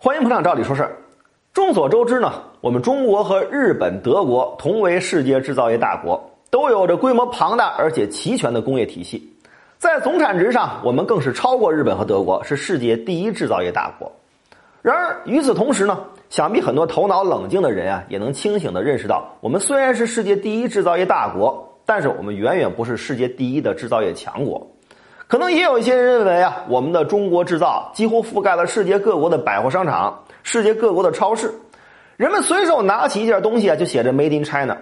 欢迎捧场，照理说事儿。众所周知呢，我们中国和日本、德国同为世界制造业大国，都有着规模庞大而且齐全的工业体系。在总产值上，我们更是超过日本和德国，是世界第一制造业大国。然而与此同时呢，想必很多头脑冷静的人啊，也能清醒地认识到，我们虽然是世界第一制造业大国，但是我们远远不是世界第一的制造业强国。可能也有一些人认为啊，我们的中国制造几乎覆盖了世界各国的百货商场、世界各国的超市，人们随手拿起一件东西啊，就写着 “Made in China”。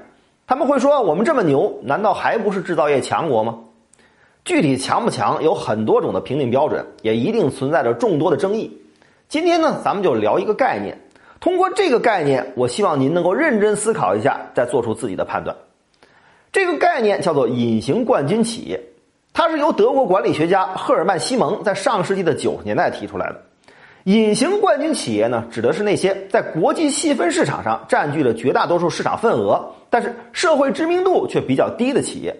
他们会说：“我们这么牛，难道还不是制造业强国吗？”具体强不强，有很多种的评定标准，也一定存在着众多的争议。今天呢，咱们就聊一个概念，通过这个概念，我希望您能够认真思考一下，再做出自己的判断。这个概念叫做“隐形冠军企业”。它是由德国管理学家赫尔曼·西蒙在上世纪的九十年代提出来的。隐形冠军企业呢，指的是那些在国际细分市场上占据了绝大多数市场份额，但是社会知名度却比较低的企业。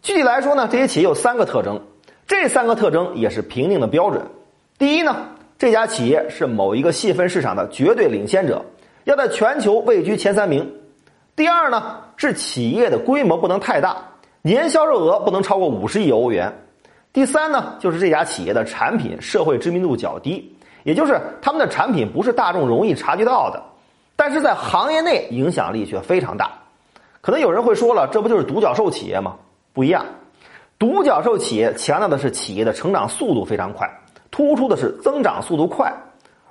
具体来说呢，这些企业有三个特征，这三个特征也是评定的标准。第一呢，这家企业是某一个细分市场的绝对领先者，要在全球位居前三名。第二呢，是企业的规模不能太大。年销售额不能超过五十亿欧元。第三呢，就是这家企业的产品社会知名度较低，也就是他们的产品不是大众容易察觉到的，但是在行业内影响力却非常大。可能有人会说了，这不就是独角兽企业吗？不一样，独角兽企业强调的是企业的成长速度非常快，突出的是增长速度快，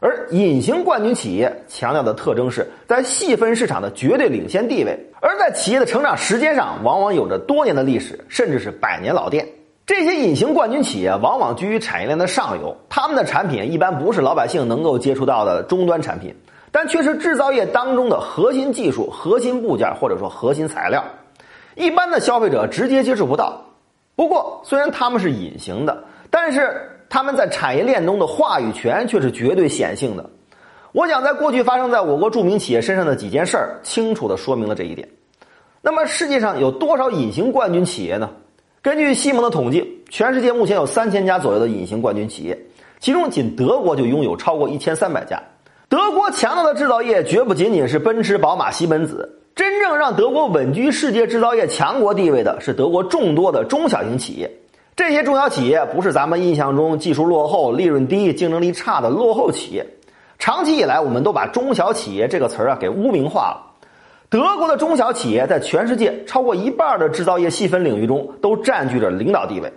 而隐形冠军企业强调的特征是在细分市场的绝对领先地位。而在企业的成长时间上，往往有着多年的历史，甚至是百年老店。这些隐形冠军企业往往居于产业链的上游，他们的产品一般不是老百姓能够接触到的终端产品，但却是制造业当中的核心技术、核心部件或者说核心材料，一般的消费者直接接触不到。不过，虽然他们是隐形的，但是他们在产业链中的话语权却是绝对显性的。我想，在过去发生在我国著名企业身上的几件事儿，清楚地说明了这一点。那么，世界上有多少隐形冠军企业呢？根据西蒙的统计，全世界目前有三千家左右的隐形冠军企业，其中仅德国就拥有超过一千三百家。德国强大的制造业绝不仅仅是奔驰、宝马、西门子，真正让德国稳居世界制造业强国地位的是德国众多的中小型企业。这些中小企业不是咱们印象中技术落后、利润低、竞争力差的落后企业。长期以来，我们都把中小企业这个词儿啊给污名化了。德国的中小企业在全世界超过一半的制造业细分领域中都占据着领导地位。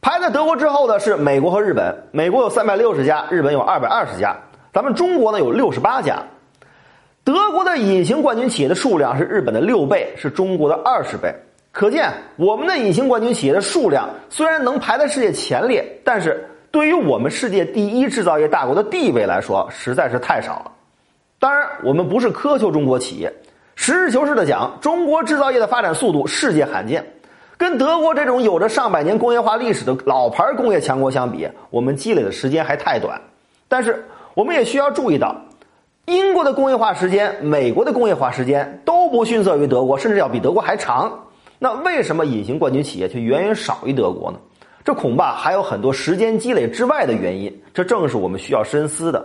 排在德国之后的是美国和日本，美国有三百六十家，日本有二百二十家，咱们中国呢有六十八家。德国的隐形冠军企业的数量是日本的六倍，是中国的二十倍。可见，我们的隐形冠军企业的数量虽然能排在世界前列，但是。对于我们世界第一制造业大国的地位来说，实在是太少了。当然，我们不是苛求中国企业，实事求是的讲，中国制造业的发展速度世界罕见。跟德国这种有着上百年工业化历史的老牌工业强国相比，我们积累的时间还太短。但是，我们也需要注意到，英国的工业化时间、美国的工业化时间都不逊色于德国，甚至要比德国还长。那为什么隐形冠军企业却远远少于德国呢？这恐怕还有很多时间积累之外的原因，这正是我们需要深思的。